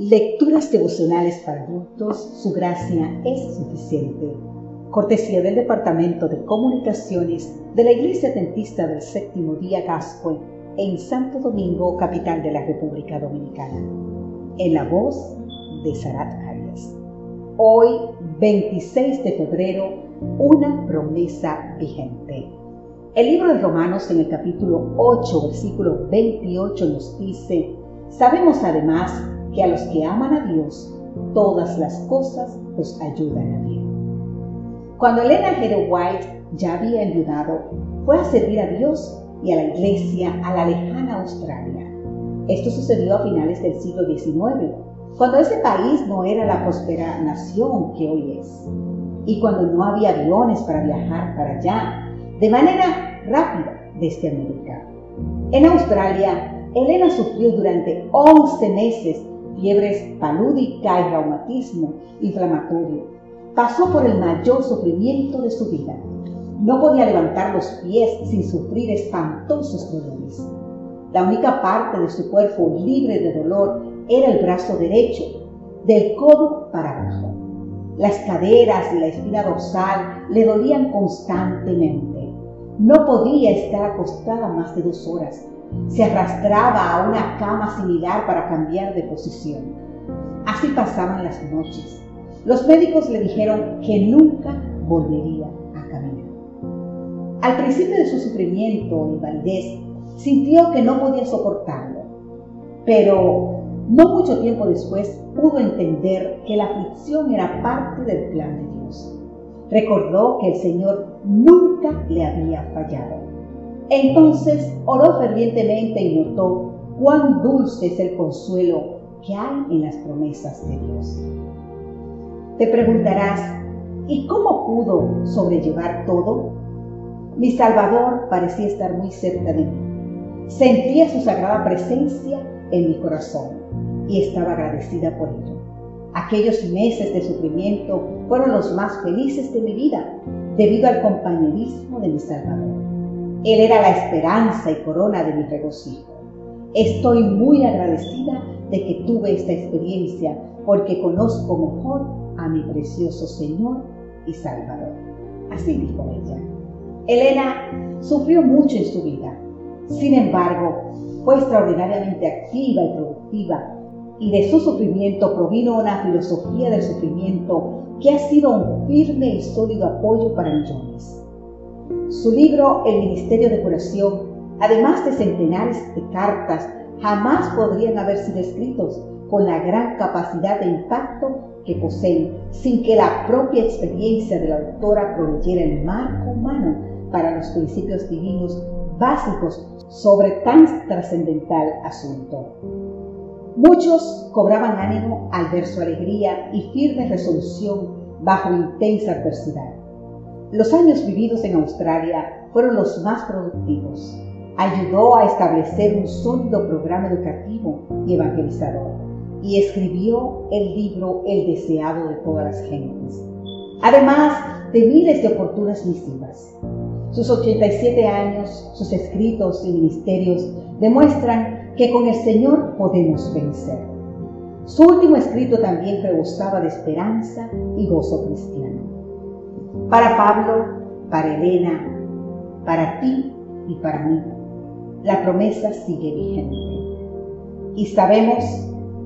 Lecturas devocionales para adultos, su gracia es suficiente. Cortesía del Departamento de Comunicaciones de la Iglesia Dentista del Séptimo Día Gascue en Santo Domingo, capital de la República Dominicana. En la voz de Sarat Arias. Hoy, 26 de febrero, una promesa vigente. El libro de Romanos en el capítulo 8, versículo 28 nos dice, sabemos además que a los que aman a Dios, todas las cosas los ayudan a bien. Cuando Elena G. White ya había enviudado, fue a servir a Dios y a la iglesia a la lejana Australia. Esto sucedió a finales del siglo XIX, cuando ese país no era la próspera nación que hoy es, y cuando no había aviones para viajar para allá de manera rápida desde América. En Australia, Elena sufrió durante 11 meses fiebres palúdica y reumatismo inflamatorio. Pasó por el mayor sufrimiento de su vida. No podía levantar los pies sin sufrir espantosos dolores. La única parte de su cuerpo libre de dolor era el brazo derecho, del codo para abajo. Las caderas y la espina dorsal le dolían constantemente. No podía estar acostada más de dos horas se arrastraba a una cama similar para cambiar de posición. Así pasaban las noches. Los médicos le dijeron que nunca volvería a caminar. Al principio de su sufrimiento e invalidez, sintió que no podía soportarlo, pero no mucho tiempo después pudo entender que la aflicción era parte del plan de Dios. Recordó que el Señor nunca le había fallado entonces oró fervientemente y notó cuán dulce es el consuelo que hay en las promesas de Dios. Te preguntarás, ¿y cómo pudo sobrellevar todo? Mi Salvador parecía estar muy cerca de mí. Sentía su sagrada presencia en mi corazón y estaba agradecida por ello. Aquellos meses de sufrimiento fueron los más felices de mi vida debido al compañerismo de mi Salvador. Él era la esperanza y corona de mi regocijo. Estoy muy agradecida de que tuve esta experiencia porque conozco mejor a mi precioso Señor y Salvador. Así dijo ella. Elena sufrió mucho en su vida. Sin embargo, fue extraordinariamente activa y productiva y de su sufrimiento provino una filosofía del sufrimiento que ha sido un firme y sólido apoyo para millones. Su libro El Ministerio de Curación, además de centenares de cartas, jamás podrían haber sido escritos con la gran capacidad de impacto que poseen sin que la propia experiencia de la autora proveyera el marco humano para los principios divinos básicos sobre tan trascendental asunto. Muchos cobraban ánimo al ver su alegría y firme resolución bajo intensa adversidad. Los años vividos en Australia fueron los más productivos. Ayudó a establecer un sólido programa educativo y evangelizador y escribió el libro El deseado de todas las gentes, además de miles de oportunas misivas. Sus 87 años, sus escritos y ministerios demuestran que con el Señor podemos vencer. Su último escrito también rebosaba de esperanza y gozo cristiano. Para Pablo, para Elena, para ti y para mí, la promesa sigue vigente. Y sabemos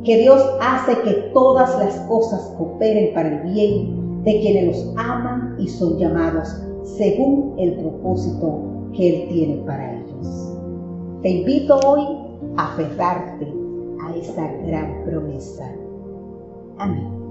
que Dios hace que todas las cosas cooperen para el bien de quienes los aman y son llamados según el propósito que Él tiene para ellos. Te invito hoy a aferrarte a esa gran promesa. Amén.